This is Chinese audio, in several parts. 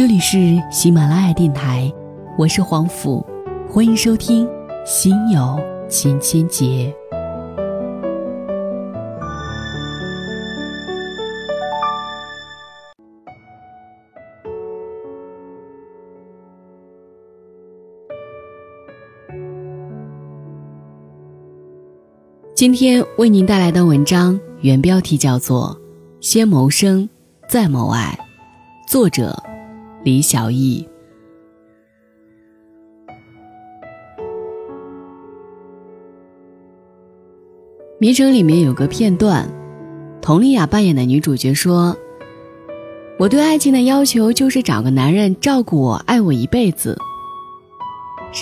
这里是喜马拉雅电台，我是黄甫，欢迎收听《心有千千结》。今天为您带来的文章原标题叫做《先谋生，再谋爱》，作者李小艺。《迷城》里面有个片段，佟丽娅扮演的女主角说：“我对爱情的要求就是找个男人照顾我、爱我一辈子。”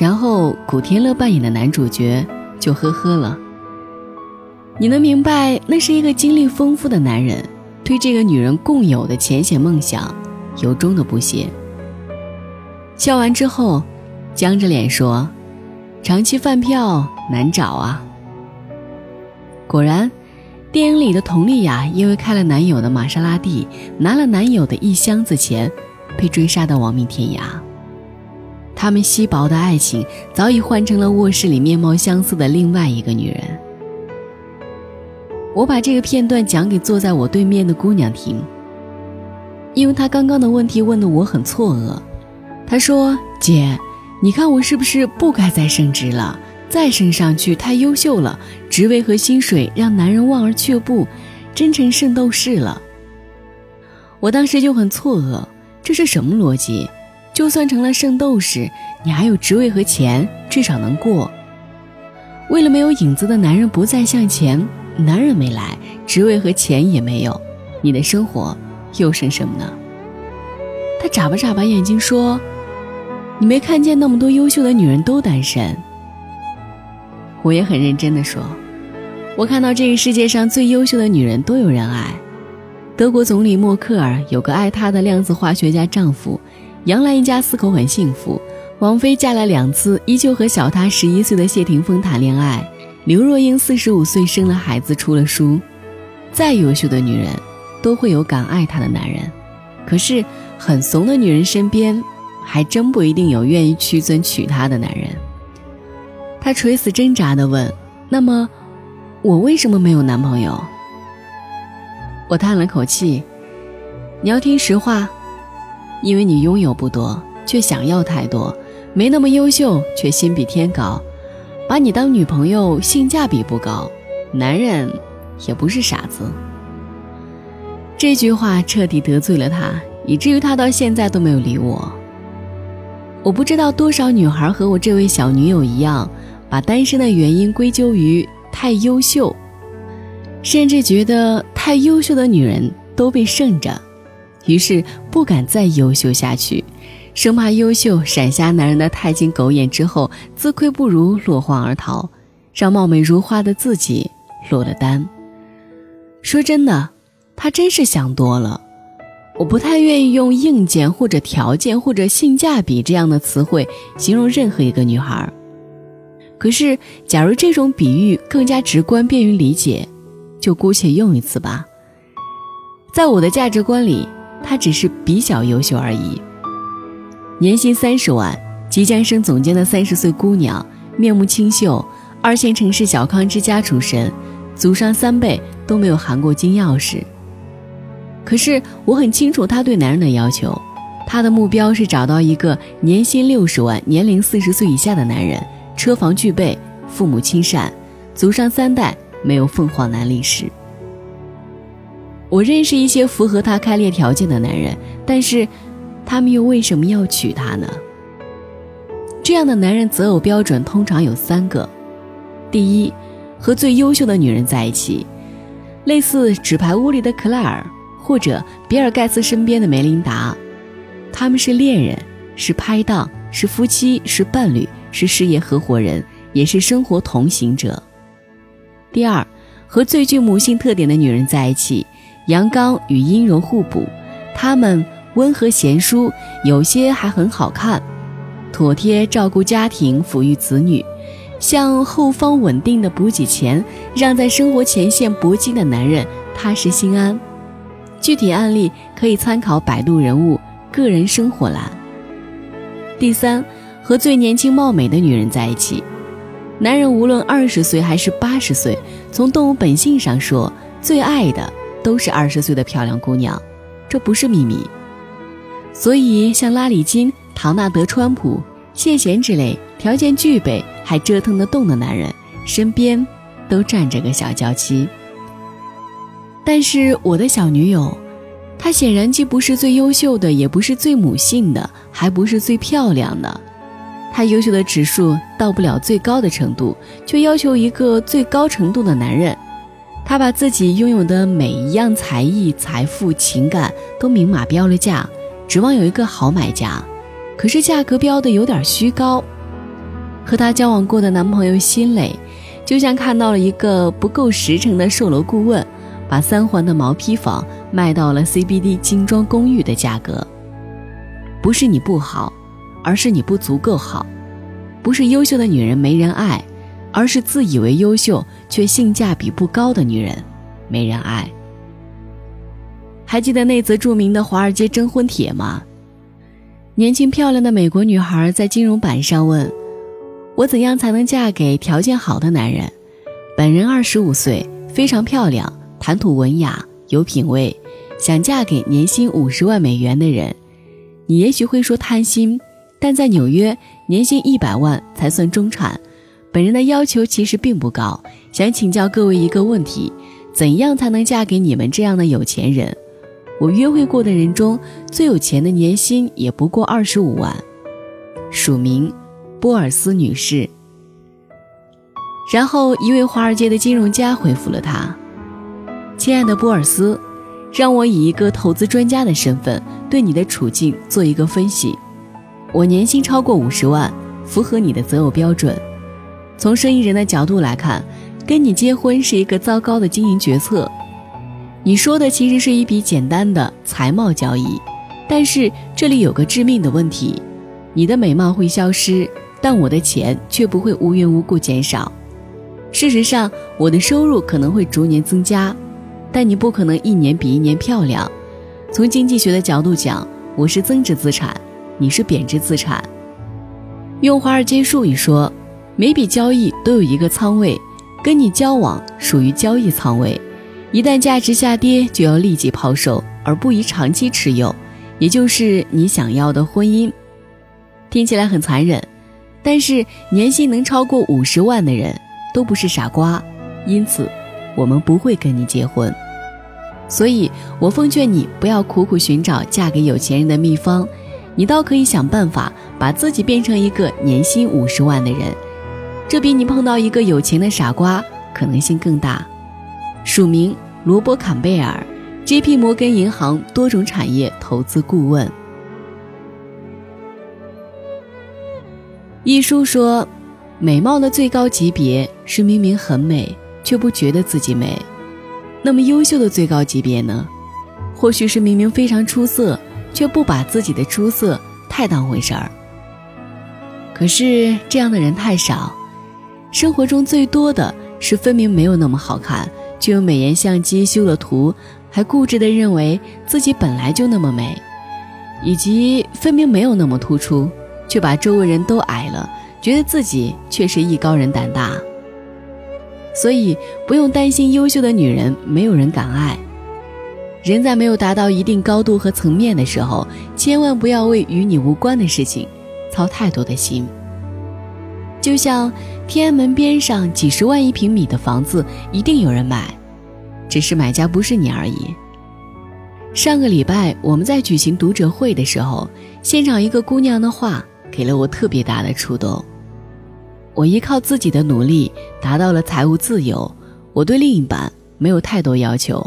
然后古天乐扮演的男主角就呵呵了。你能明白，那是一个经历丰富的男人，对这个女人共有的浅显梦想，由衷的不屑。笑完之后，僵着脸说：“长期饭票难找啊。”果然，电影里的佟丽娅因为开了男友的玛莎拉蒂，拿了男友的一箱子钱，被追杀到亡命天涯。他们稀薄的爱情，早已换成了卧室里面貌相似的另外一个女人。我把这个片段讲给坐在我对面的姑娘听，因为他刚刚的问题问得我很错愕。他说：“姐，你看我是不是不该再升职了？再升上去太优秀了，职位和薪水让男人望而却步，真成圣斗士了。”我当时就很错愕，这是什么逻辑？就算成了圣斗士，你还有职位和钱，至少能过。为了没有影子的男人不再向前。男人没来，职位和钱也没有，你的生活又剩什么呢？他眨巴眨巴眼睛说：“你没看见那么多优秀的女人都单身？”我也很认真的说：“我看到这个世界上最优秀的女人都有人爱。德国总理默克尔有个爱她的量子化学家丈夫，杨澜一家四口很幸福。王菲嫁了两次，依旧和小她十一岁的谢霆锋谈恋爱。”刘若英四十五岁生了孩子，出了书。再优秀的女人，都会有敢爱她的男人。可是，很怂的女人身边，还真不一定有愿意屈尊娶她的男人。她垂死挣扎地问：“那么，我为什么没有男朋友？”我叹了口气：“你要听实话，因为你拥有不多，却想要太多；没那么优秀，却心比天高。”把你当女朋友，性价比不高，男人也不是傻子。这句话彻底得罪了他，以至于他到现在都没有理我。我不知道多少女孩和我这位小女友一样，把单身的原因归咎于太优秀，甚至觉得太优秀的女人都被剩着，于是不敢再优秀下去。生怕优秀闪瞎男人的太监狗眼之后，自愧不如，落荒而逃，让貌美如花的自己落了单。说真的，他真是想多了。我不太愿意用硬件或者条件或者性价比这样的词汇形容任何一个女孩。可是，假如这种比喻更加直观、便于理解，就姑且用一次吧。在我的价值观里，她只是比较优秀而已。年薪三十万，即将升总监的三十岁姑娘，面目清秀，二线城市小康之家出身，祖上三辈都没有含过金钥匙。可是我很清楚她对男人的要求，她的目标是找到一个年薪六十万、年龄四十岁以下的男人，车房具备，父母亲善，祖上三代没有凤凰男历史。我认识一些符合她开列条件的男人，但是。他们又为什么要娶她呢？这样的男人择偶标准通常有三个：第一，和最优秀的女人在一起，类似《纸牌屋》里的克莱尔，或者比尔盖茨身边的梅琳达，他们是恋人，是拍档，是夫妻，是伴侣，是事业合伙人，也是生活同行者。第二，和最具母性特点的女人在一起，阳刚与阴柔互补，他们。温和贤淑，有些还很好看，妥帖照顾家庭，抚育子女，向后方稳定的补给钱，让在生活前线搏击的男人踏实心安。具体案例可以参考百度人物个人生活栏。第三，和最年轻貌美的女人在一起。男人无论二十岁还是八十岁，从动物本性上说，最爱的都是二十岁的漂亮姑娘，这不是秘密。所以，像拉里金、唐纳德·川普、谢贤之类条件具备还折腾得动的男人，身边都站着个小娇妻。但是，我的小女友，她显然既不是最优秀的，也不是最母性的，还不是最漂亮的。她优秀的指数到不了最高的程度，却要求一个最高程度的男人。她把自己拥有的每一样才艺、财富、情感都明码标了价。指望有一个好买家，可是价格标的有点虚高。和她交往过的男朋友心累，就像看到了一个不够实诚的售楼顾问，把三环的毛坯房卖到了 CBD 精装公寓的价格。不是你不好，而是你不足够好；不是优秀的女人没人爱，而是自以为优秀却性价比不高的女人没人爱。还记得那则著名的华尔街征婚帖吗？年轻漂亮的美国女孩在金融版上问：“我怎样才能嫁给条件好的男人？本人二十五岁，非常漂亮，谈吐文雅，有品位，想嫁给年薪五十万美元的人。”你也许会说贪心，但在纽约，年薪一百万才算中产。本人的要求其实并不高，想请教各位一个问题：怎样才能嫁给你们这样的有钱人？我约会过的人中最有钱的年薪也不过二十五万，署名波尔斯女士。然后一位华尔街的金融家回复了他：“亲爱的波尔斯，让我以一个投资专家的身份对你的处境做一个分析。我年薪超过五十万，符合你的择偶标准。从生意人的角度来看，跟你结婚是一个糟糕的经营决策。”你说的其实是一笔简单的财贸交易，但是这里有个致命的问题：你的美貌会消失，但我的钱却不会无缘无故减少。事实上，我的收入可能会逐年增加，但你不可能一年比一年漂亮。从经济学的角度讲，我是增值资产，你是贬值资产。用华尔街术语说，每笔交易都有一个仓位，跟你交往属于交易仓位。一旦价值下跌，就要立即抛售，而不宜长期持有，也就是你想要的婚姻。听起来很残忍，但是年薪能超过五十万的人都不是傻瓜，因此我们不会跟你结婚。所以我奉劝你不要苦苦寻找嫁给有钱人的秘方，你倒可以想办法把自己变成一个年薪五十万的人，这比你碰到一个有钱的傻瓜可能性更大。署名罗伯·坎贝尔，J.P. 摩根银行多种产业投资顾问。一书说，美貌的最高级别是明明很美，却不觉得自己美。那么优秀的最高级别呢？或许是明明非常出色，却不把自己的出色太当回事儿。可是这样的人太少，生活中最多的是分明没有那么好看。就用美颜相机修了图，还固执地认为自己本来就那么美，以及分明没有那么突出，却把周围人都矮了，觉得自己却是艺高人胆大。所以不用担心优秀的女人没有人敢爱。人在没有达到一定高度和层面的时候，千万不要为与你无关的事情操太多的心。就像天安门边上几十万一平米的房子，一定有人买，只是买家不是你而已。上个礼拜我们在举行读者会的时候，现场一个姑娘的话给了我特别大的触动。我依靠自己的努力达到了财务自由，我对另一半没有太多要求，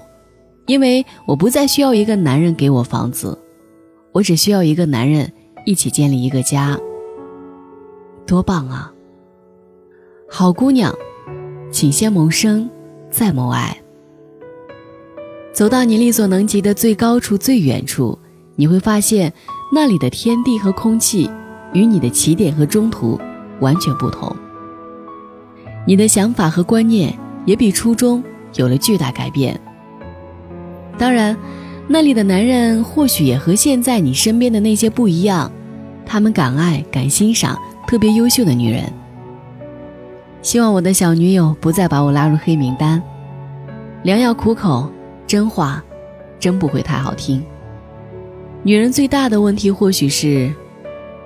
因为我不再需要一个男人给我房子，我只需要一个男人一起建立一个家。多棒啊！好姑娘，请先谋生，再谋爱。走到你力所能及的最高处、最远处，你会发现那里的天地和空气与你的起点和中途完全不同。你的想法和观念也比初中有了巨大改变。当然，那里的男人或许也和现在你身边的那些不一样，他们敢爱敢欣赏特别优秀的女人。希望我的小女友不再把我拉入黑名单。良药苦口，真话，真不会太好听。女人最大的问题或许是，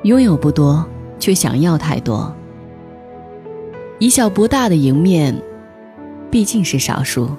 拥有不多，却想要太多。以小博大的赢面，毕竟是少数。